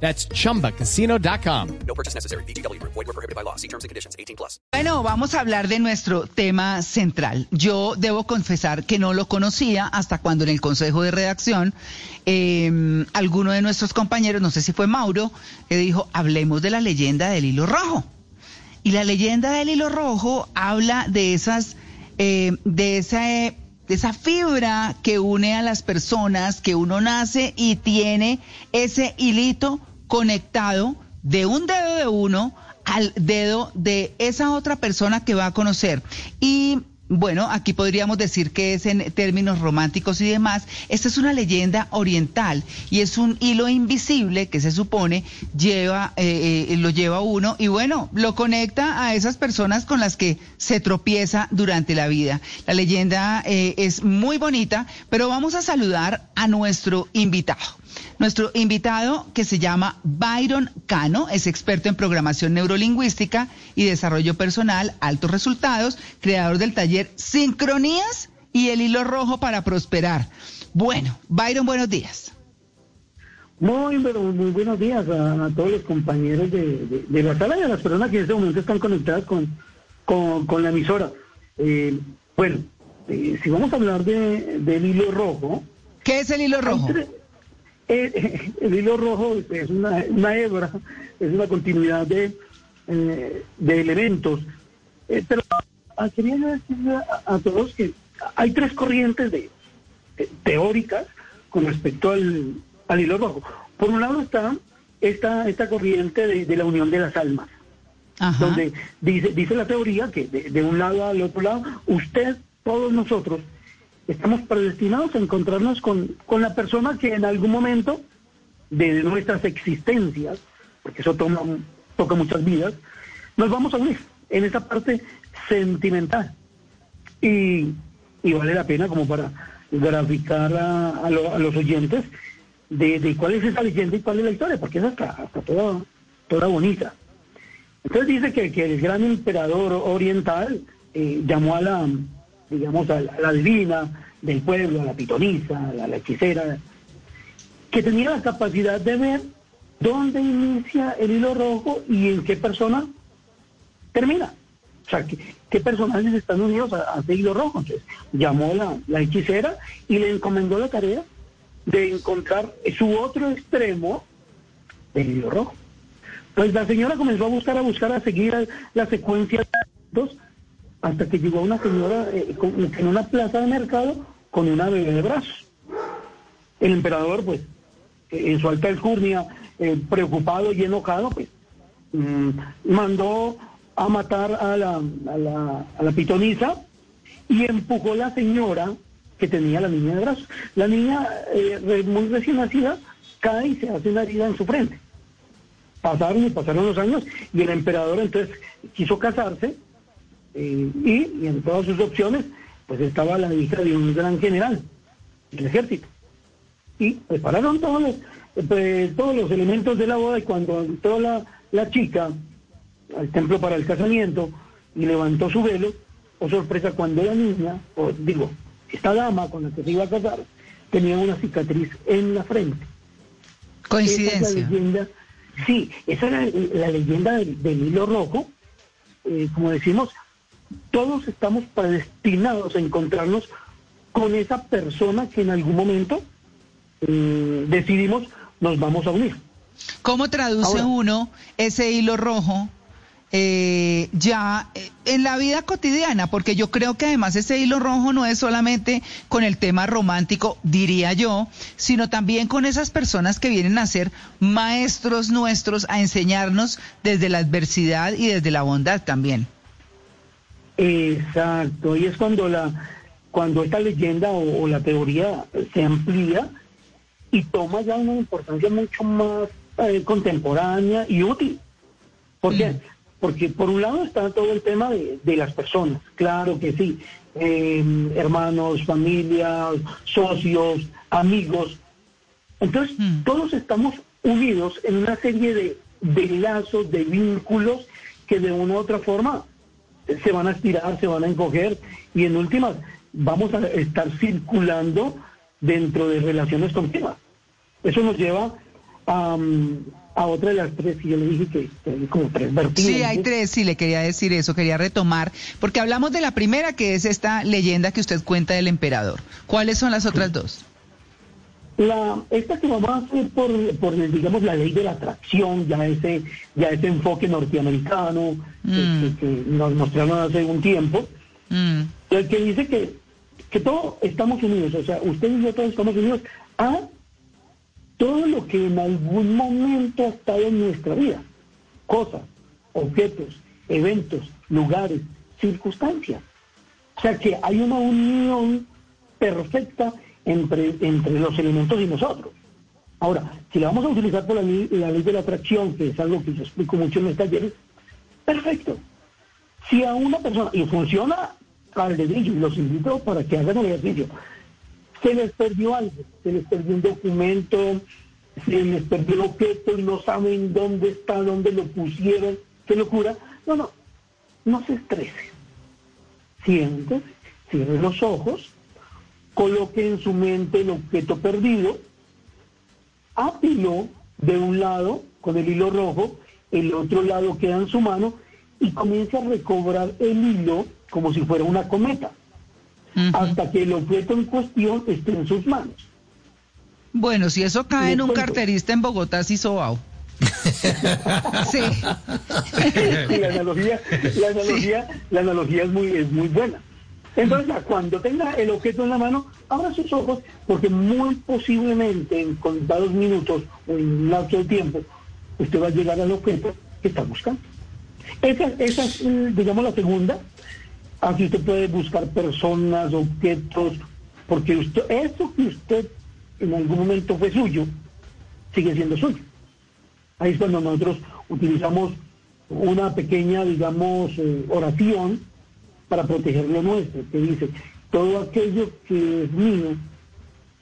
That's chumbacasino.com. No purchase necessary. BGW. Void were prohibited by law. See terms and conditions. 18 plus. Bueno, vamos a hablar de nuestro tema central. Yo debo confesar que no lo conocía hasta cuando en el consejo de redacción eh, alguno de nuestros compañeros, no sé si fue Mauro, eh, dijo, hablemos de la leyenda del hilo rojo. Y la leyenda del hilo rojo habla de esas, eh, de esa... eh, de esa fibra que une a las personas, que uno nace y tiene ese hilito conectado de un dedo de uno al dedo de esa otra persona que va a conocer. Y bueno, aquí podríamos decir que es en términos románticos y demás. Esta es una leyenda oriental y es un hilo invisible que se supone lleva, eh, eh, lo lleva uno y bueno, lo conecta a esas personas con las que se tropieza durante la vida. La leyenda eh, es muy bonita, pero vamos a saludar a nuestro invitado. Nuestro invitado, que se llama Byron Cano, es experto en programación neurolingüística y desarrollo personal, altos resultados, creador del taller Sincronías y el hilo rojo para prosperar. Bueno, Byron, buenos días. Muy, pero muy buenos días a, a todos los compañeros de, de- de la sala y a las personas que en este momento están conectadas con, con, con la emisora. Eh, bueno, eh, si vamos a hablar de, del hilo rojo, ¿Qué es el hilo rojo? Eh, el hilo rojo es una, una hebra, es una continuidad de, eh, de elementos. Eh, pero ah, quería decirle a, a todos que hay tres corrientes de, teóricas con respecto al, al hilo rojo. Por un lado está esta, esta corriente de, de la unión de las almas, Ajá. donde dice, dice la teoría que de, de un lado al otro lado, usted, todos nosotros, estamos predestinados a encontrarnos con, con la persona que en algún momento de nuestras existencias, porque eso toma, toca muchas vidas, nos vamos a unir en esa parte sentimental. Y, y vale la pena como para graficar a, a lo- a los oyentes de, de cuál es esa leyenda y cuál es la historia, porque está, está toda, toda bonita. Entonces dice que, que el gran emperador oriental eh, llamó a la, digamos, a la, a divina del pueblo, a la pitonisa, a la hechicera, que tenía la capacidad de ver dónde inicia el hilo rojo y en qué persona termina. O sea, qué, qué personajes están unidos a, a ese hilo rojo. Entonces, llamó la, la hechicera y le encomendó la tarea de encontrar su otro extremo del hilo rojo. Pues la señora comenzó a buscar, a buscar, a seguir la secuencia de eventos, hasta que llegó una señora eh, con- en una plaza de mercado con una bebé de brazos. El emperador, pues, eh, en su alta alcurnia, eh, preocupado y enojado, pues, mm, mandó a matar a la, a la, a la pitonisa y empujó a la señora que tenía la niña de brazos. La niña, eh, muy recién nacida, cae y se hace una herida en su frente. Pasaron y pasaron los años y el emperador entonces quiso casarse eh, y, y en todas sus opciones pues estaba la hija de un gran general del ejército. Y prepararon todos los, eh, pues, todos los elementos de la boda y cuando entró la, la chica al templo para el casamiento y levantó su velo, o sorpresa, cuando la niña, o digo, esta dama con la que se iba a casar, tenía una cicatriz en la frente. Esa es la Coincidencia. leyenda, sí, esa era la leyenda del, del hilo rojo. Eh, como decimos, todos estamos predestinados a encontrarnos con esa persona que en algún momento eh, decidimos nos vamos a unir. ¿Cómo traduce Ahora. uno ese hilo rojo eh, ya eh, en la vida cotidiana? Porque yo creo que además ese hilo rojo no es solamente con el tema romántico, diría yo, sino también con esas personas que vienen a ser maestros nuestros, a enseñarnos desde la adversidad y desde la bondad también. Exacto, y es cuando la cuando esta leyenda o, o la teoría se amplía y toma ya una importancia mucho más eh, contemporánea y útil. ¿Por qué? Mm. Porque por un lado está todo el tema de, de las personas, claro que sí, eh, hermanos, familias, socios, amigos. Entonces, Mm. todos estamos unidos en una serie de, de lazos, de vínculos que de una u otra forma se van a estirar, se van a encoger y en últimas vamos a estar circulando dentro de relaciones continuas. Eso nos lleva a, a otra de las tres que yo le dije que, que hay como tres vertientes. Sí, hay tres, sí, le quería decir eso, quería retomar, porque hablamos de la primera, que es esta leyenda que usted cuenta del emperador. ¿Cuáles son las otras dos? La, esta que vamos a hacer por, por, digamos, la ley de la atracción, ya ese, ya ese enfoque norteamericano que- Mm. que, que nos mostraron hace un tiempo, Mm, el que dice que, que todos estamos unidos, o sea, usted y yo todos estamos unidos a todo lo que en algún momento ha estado en nuestra vida, cosas, objetos, eventos, lugares, circunstancias. O sea que hay una unión perfecta entre, entre los elementos y nosotros. Ahora, si la vamos a utilizar por la la ley de la atracción, que es algo que yo explico mucho en los talleres, perfecto. Si a una persona, y funciona al dedillo, y los invito para que hagan el ejercicio, se les perdió algo, se les perdió un documento, se les perdió un objeto y no saben dónde está, dónde lo pusieron, qué locura. No, no, no se estrese. Siéntese, cierre los ojos, coloque en su mente el objeto perdido, apiló de un lado con el hilo rojo, el otro lado queda en su mano y comience a recobrar el hilo como si fuera una cometa, hasta que el objeto en cuestión esté en sus manos. Bueno, si eso cae en un cuento. carterista en Bogotá, sí sobao. sí. Y la analogía, la analogía, la analogía es muy, es muy buena. Entonces, cuando tenga el objeto en la mano, abra sus ojos, porque muy posiblemente en contados minutos o en un lapso de tiempo, usted va a llegar al objeto que está buscando. Esa, esa es, mm, digamos, la segunda. Aquí usted puede buscar personas, objetos, porque usted, eso que usted en algún momento fue suyo, sigue siendo suyo. Ahí es cuando nosotros utilizamos una pequeña, digamos, eh, oración para proteger lo nuestro, que dice, todo aquello que es mío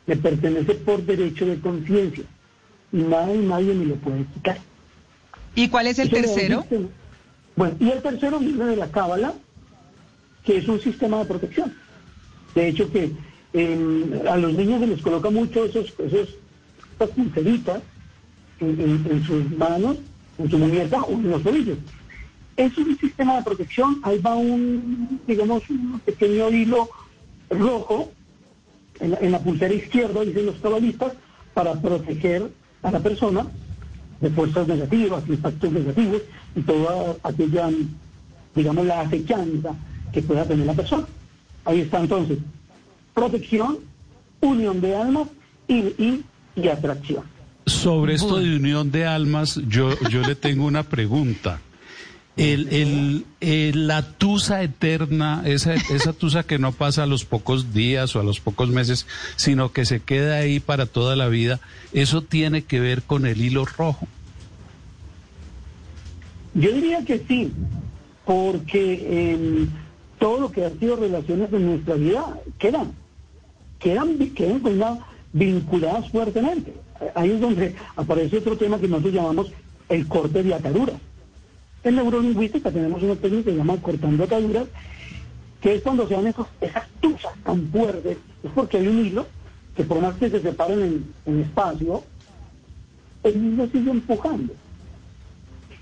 me pertenece por derecho de conciencia y nada y nadie me lo puede quitar. ¿Y cuál es el Eso tercero? Bueno, y el tercero viene de la cábala, que es un sistema de protección. De hecho que eh, a los niños se les coloca mucho esos, esos estas pulseritas en, en- en sus manos, en su muñeca o en los tobillos. Es un sistema de protección, ahí va un, digamos, un pequeño hilo rojo en la, en la pulsera izquierda, dicen los cabalistas, para proteger a la persona de fuerzas negativas, impactos negativos y toda aquella, digamos, la acechanza que pueda tener la persona. Ahí está entonces, protección, unión de almas y, y, y atracción. Sobre esto de unión de almas, yo, yo le tengo una pregunta. El, el, el- la tusa eterna, esa, esa tusa que no pasa a los pocos días o a los pocos meses, sino que se queda ahí para toda la vida, ¿eso tiene que ver con el hilo rojo? Yo diría que sí, porque em, todo lo que han sido relaciones en nuestra vida quedan, quedan, quedan con una- vinculadas fuertemente. Ahí es donde aparece otro tema que nosotros llamamos el corte de ataduras. En neurolingüística tenemos una técnica que se llama cortando ataduras, que es cuando se dan esos, esas tusas tan fuertes, es porque hay un hilo que por más que se separen en, espacio, el hilo sigue empujando.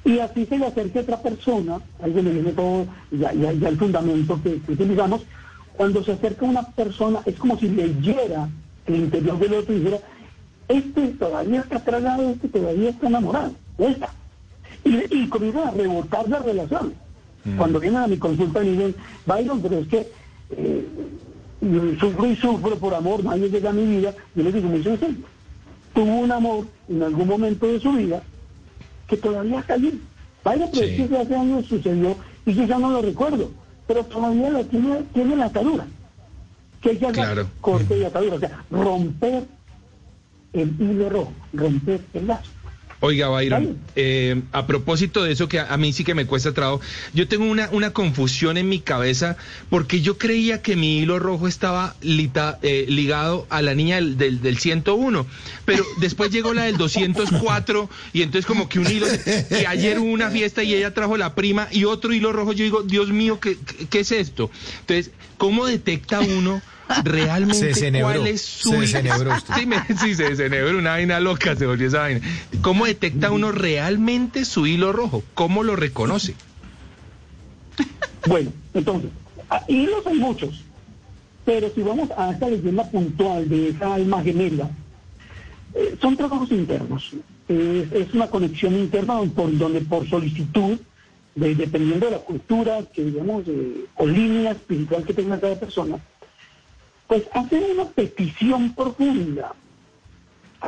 Y así se le acerque a otra persona, ahí es donde viene todo, ya, ya, el fundamento que, utilizamos, cuando se acerca una persona es como si leyera el interior del otro y dijera, este todavía está tragado, este todavía está enamorado, esta. Y, y comienza a rebotar la relación. Cuando vienen a mi consulta y me dicen, Byron, pero es que eh, sufro y sufro por amor, nadie llega a mi vida, yo les digo muy sencillo. Tuvo un amor en algún momento de su vida que todavía está allí. Vaya, pero es que hace años sucedió y yo ya no lo recuerdo, pero todavía lo tiene, tiene la atadura. Que hay que hacer Claro. corte y atadura, o sea, romper el hilo rojo, romper el lazo. Oiga, Byron, eh, a propósito de eso que a, a mí sí que me cuesta trabajo, yo tengo una, una confusión en mi cabeza porque yo creía que mi hilo rojo estaba lita- eh, ligado a la niña del, del, del 101, pero después llegó la del 204 y entonces como que un hilo, que ayer hubo una fiesta y ella trajo la prima y otro hilo rojo, yo digo, Dios mío, ¿qué, qué, qué es esto? Entonces, ¿cómo detecta uno? realmente Se cuál es su se usted. Sí, me- sí, se desenebró una vaina loca, se volvió esa vaina. ¿Cómo detecta uno realmente su hilo rojo? ¿Cómo lo reconoce? Bueno, entonces, a- hilos hay muchos, pero si vamos a esta leyenda puntual de esa alma gemela, eh, son trabajos internos. Es, es una conexión interna por, donde por solicitud, de- dependiendo de la cultura, que digamos, eh, o línea espiritual que tenga cada persona, pues hacen una petición profunda.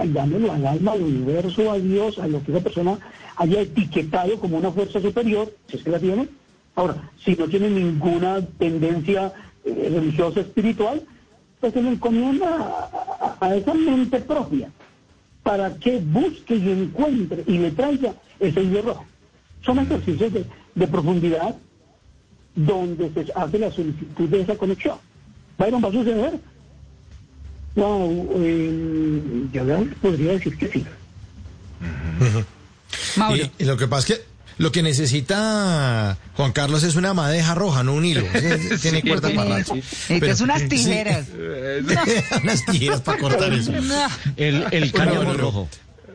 Dámelo al alma, al universo, a Dios, a lo que esa persona haya etiquetado como una fuerza superior, si es que la tiene. Ahora, si no tiene ninguna tendencia eh, religiosa espiritual, pues se le encomienda a, esa mente propia para que busque y encuentre y le traiga ese hilo. Son ejercicios de profundidad donde se hace la solicitud de esa conexión. Byron, ¿va a suceder? Wow, eh, yo podría decir que sí. Mauro. Y, y lo que pasa es que lo que necesita Juan Carlos es una madeja roja, no un hilo. Tiene cuerda para rato. Necesitas unas tijeras. unas tijeras para cortar eso. El, el cáñamo bueno. rojo.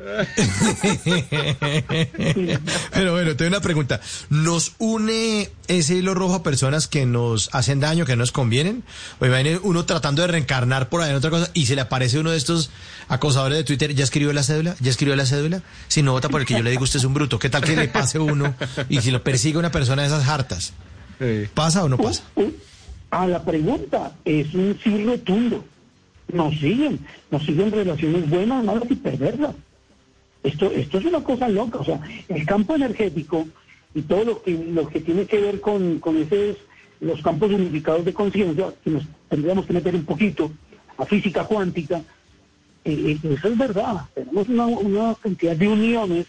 Pero bueno, tengo una pregunta. ¿Nos une ese hilo rojo a personas que nos hacen daño, que no nos convienen? O imagine uno tratando de reencarnar por ahí en otra cosa y se le aparece uno de estos acosadores de Twitter, ¿ya escribió la cédula? ¿Ya escribió la cédula? Si no vota por el que yo le digo, usted es un bruto. ¿Qué tal que le pase uno y si lo persigue una persona de esas hartas? ¿Pasa o no pasa? Uh, uh, a la pregunta es un sí rotundo. Nos siguen, nos siguen relaciones buenas, malas y perversas. Esto, esto es una cosa loca, o sea, el campo energético y todo lo que, lo que tiene que ver con, con esos, los campos unificados de conciencia, que nos tendríamos que meter un poquito a física cuántica, eh, eh, eso es verdad. Tenemos una, una cantidad de uniones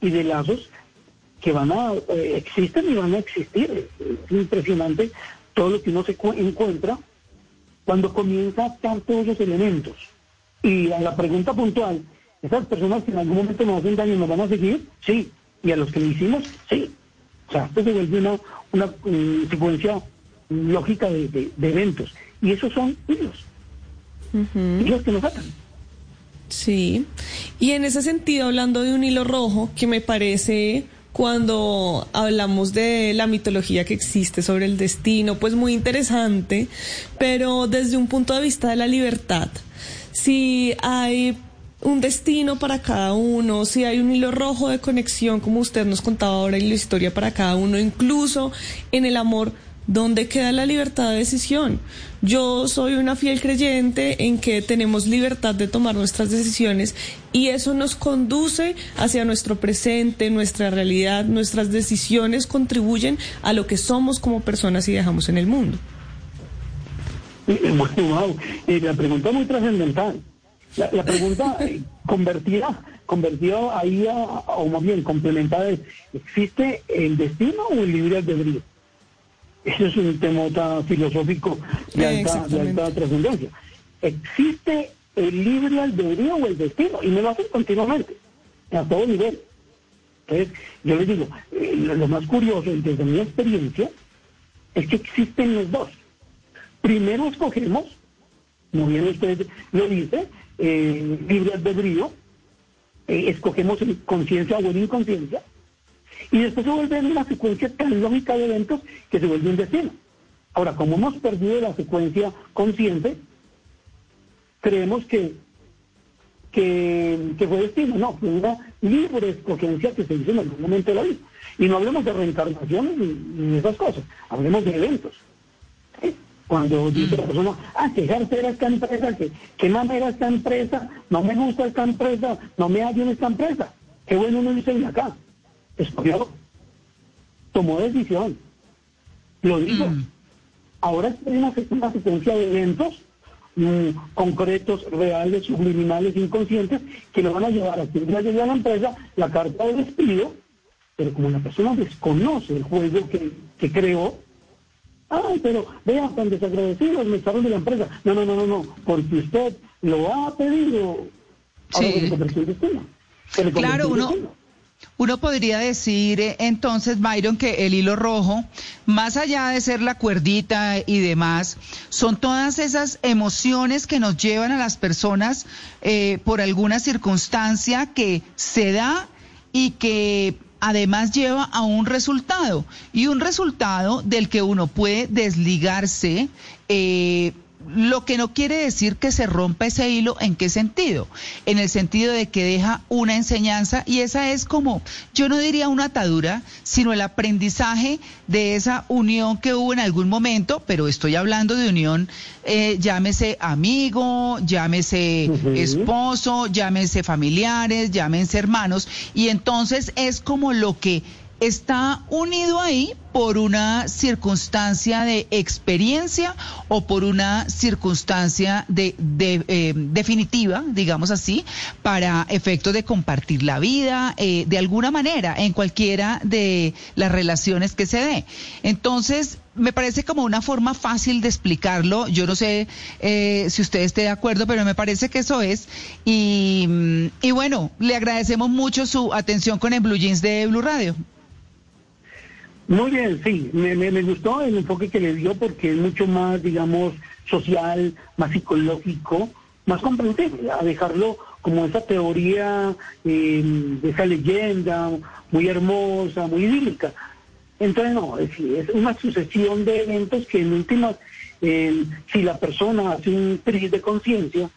y de lazos que van a, eh, existen y van a existir. Es impresionante todo lo que uno se cu- encuentra cuando comienza a estar todos los elementos. Y a la pregunta puntual, ¿esas personas que en algún momento nos hacen daño nos van a seguir? Sí. ¿Y a los que le hicimos? Sí. O sea, esto se vuelve una, una mm, secuencia lógica de, de- de eventos. Y esos son hilos. Hilos que nos atan. Sí. Y en ese sentido, hablando de un hilo rojo, que me parece cuando hablamos de la mitología que existe sobre el destino, pues muy interesante, pero desde un punto de vista de la libertad. Si hay un destino para cada uno, si hay un hilo rojo de conexión, como usted nos contaba ahora en la historia para cada uno, incluso en el amor, ¿dónde queda la libertad de decisión? Yo soy una fiel creyente en que tenemos libertad de tomar nuestras decisiones y eso nos conduce hacia nuestro presente, nuestra realidad, nuestras decisiones contribuyen a lo que somos como personas y dejamos en el mundo. Wow. La pregunta muy trascendental. La, la pregunta eh, convertida, convertida ahí, a, o más bien complementada es, ¿existe el destino o el libre albedrío? Ese es un tema filosófico de alta, de alta trascendencia. ¿Existe el libre albedrío o el destino? Y me lo hacen continuamente, a todo nivel. Entonces, yo les digo, eh, lo, lo más curioso, desde mi experiencia, es que existen los dos. Primero escogemos, como bien usted lo dice, eh, libre albedrío, eh, escogemos en conciencia o en inconsciencia, y después se vuelve una secuencia tan lógica de eventos que se vuelve un destino. Ahora, como hemos perdido la secuencia consciente, creemos que, que, fue destino. No, fue una libre escogencia que se hizo en algún momento de la vida. Y no hablemos de reencarnaciones ni, esas cosas, hablemos de eventos. Cuando dice la persona, ah, que era esta empresa, que, que mamera esta empresa, no me gusta esta empresa, no me hallo en esta empresa. Qué bueno uno dice de acá. Escogió, tomó decisión, lo dijo. Ahora es una, secuencia de eventos mm, concretos, reales, subliminales, inconscientes, que lo van a llevar a que un día llegue a la empresa la carta de despido, pero como la persona desconoce el juego que, que creó, ay, pero vean tan desagradecidos me echaron de la empresa. No, no, no, no, no, porque usted lo ha pedido. Sí. Claro, uno, uno podría decir eh, entonces, Byron, que el hilo rojo, más allá de ser la cuerdita y demás, son todas esas emociones que nos llevan a las personas eh, por alguna circunstancia que se da y que además lleva a un resultado y un resultado del que uno puede desligarse. eh, lo que no quiere decir que se rompa ese hilo, ¿en qué sentido? En el sentido de que deja una enseñanza y esa es como, yo no diría una atadura, sino el aprendizaje de esa unión que hubo en algún momento, pero estoy hablando de unión, eh, llámese amigo, llámese esposo, llámese familiares, llámense hermanos, y entonces es como lo que está unido ahí por una circunstancia de experiencia o por una circunstancia de, de, eh, definitiva, digamos así, para efectos de compartir la vida eh, de alguna manera en cualquiera de las relaciones que se dé. Entonces, me parece como una forma fácil de explicarlo. Yo no sé eh, si usted esté de acuerdo, pero me parece que eso es. Y, mm, y bueno, le agradecemos mucho su atención con el Blue Jeans de Blue Radio. Muy bien, sí, me, me, gustó el enfoque que le dio porque es mucho más, digamos, social, más psicológico, más comprensible, a dejarlo como esa teoría, eh, esa leyenda muy hermosa, muy idílica. Entonces, no, es, es una sucesión de eventos que en últimas, eh, si la persona hace un tris de conciencia,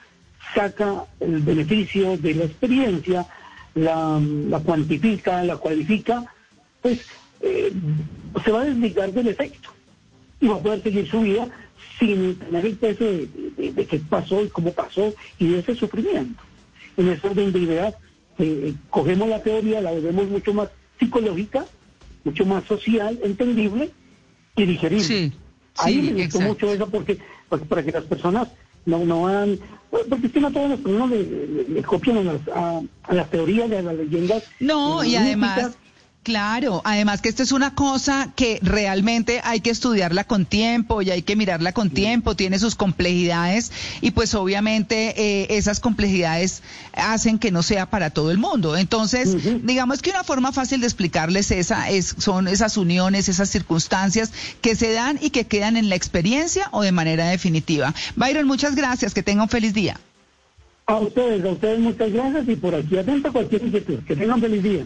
saca el beneficio de la experiencia, la, la cuantifica, la cualifica, pues eh, se va a desligar del efecto y va a poder seguir su vida sin tener el peso de, de- de qué pasó y cómo pasó y de ese sufrimiento. En ese orden de ideas, eh, cogemos la teoría, la volvemos mucho más psicológica, mucho más social, entendible y digerible. Sí, Ahí sí, me gustó exacto. mucho eso porque, porque para que las personas no, no van, porque es que no todas las personas le, le- le copian a las, a, a las teorías, a las leyendas. No, eh, y además. Claro, además que esto es una cosa que realmente hay que estudiarla con tiempo y hay que mirarla con tiempo, tiene sus complejidades y pues obviamente eh, esas complejidades hacen que no sea para todo el mundo. Entonces, digamos que una forma fácil de explicarles esa es, son esas uniones, esas circunstancias que se dan y que quedan en la experiencia o de manera definitiva. Byron, muchas gracias, que tenga un feliz día. A ustedes, a ustedes muchas gracias y por aquí atento a cualquier inquietud. Que tengan feliz día.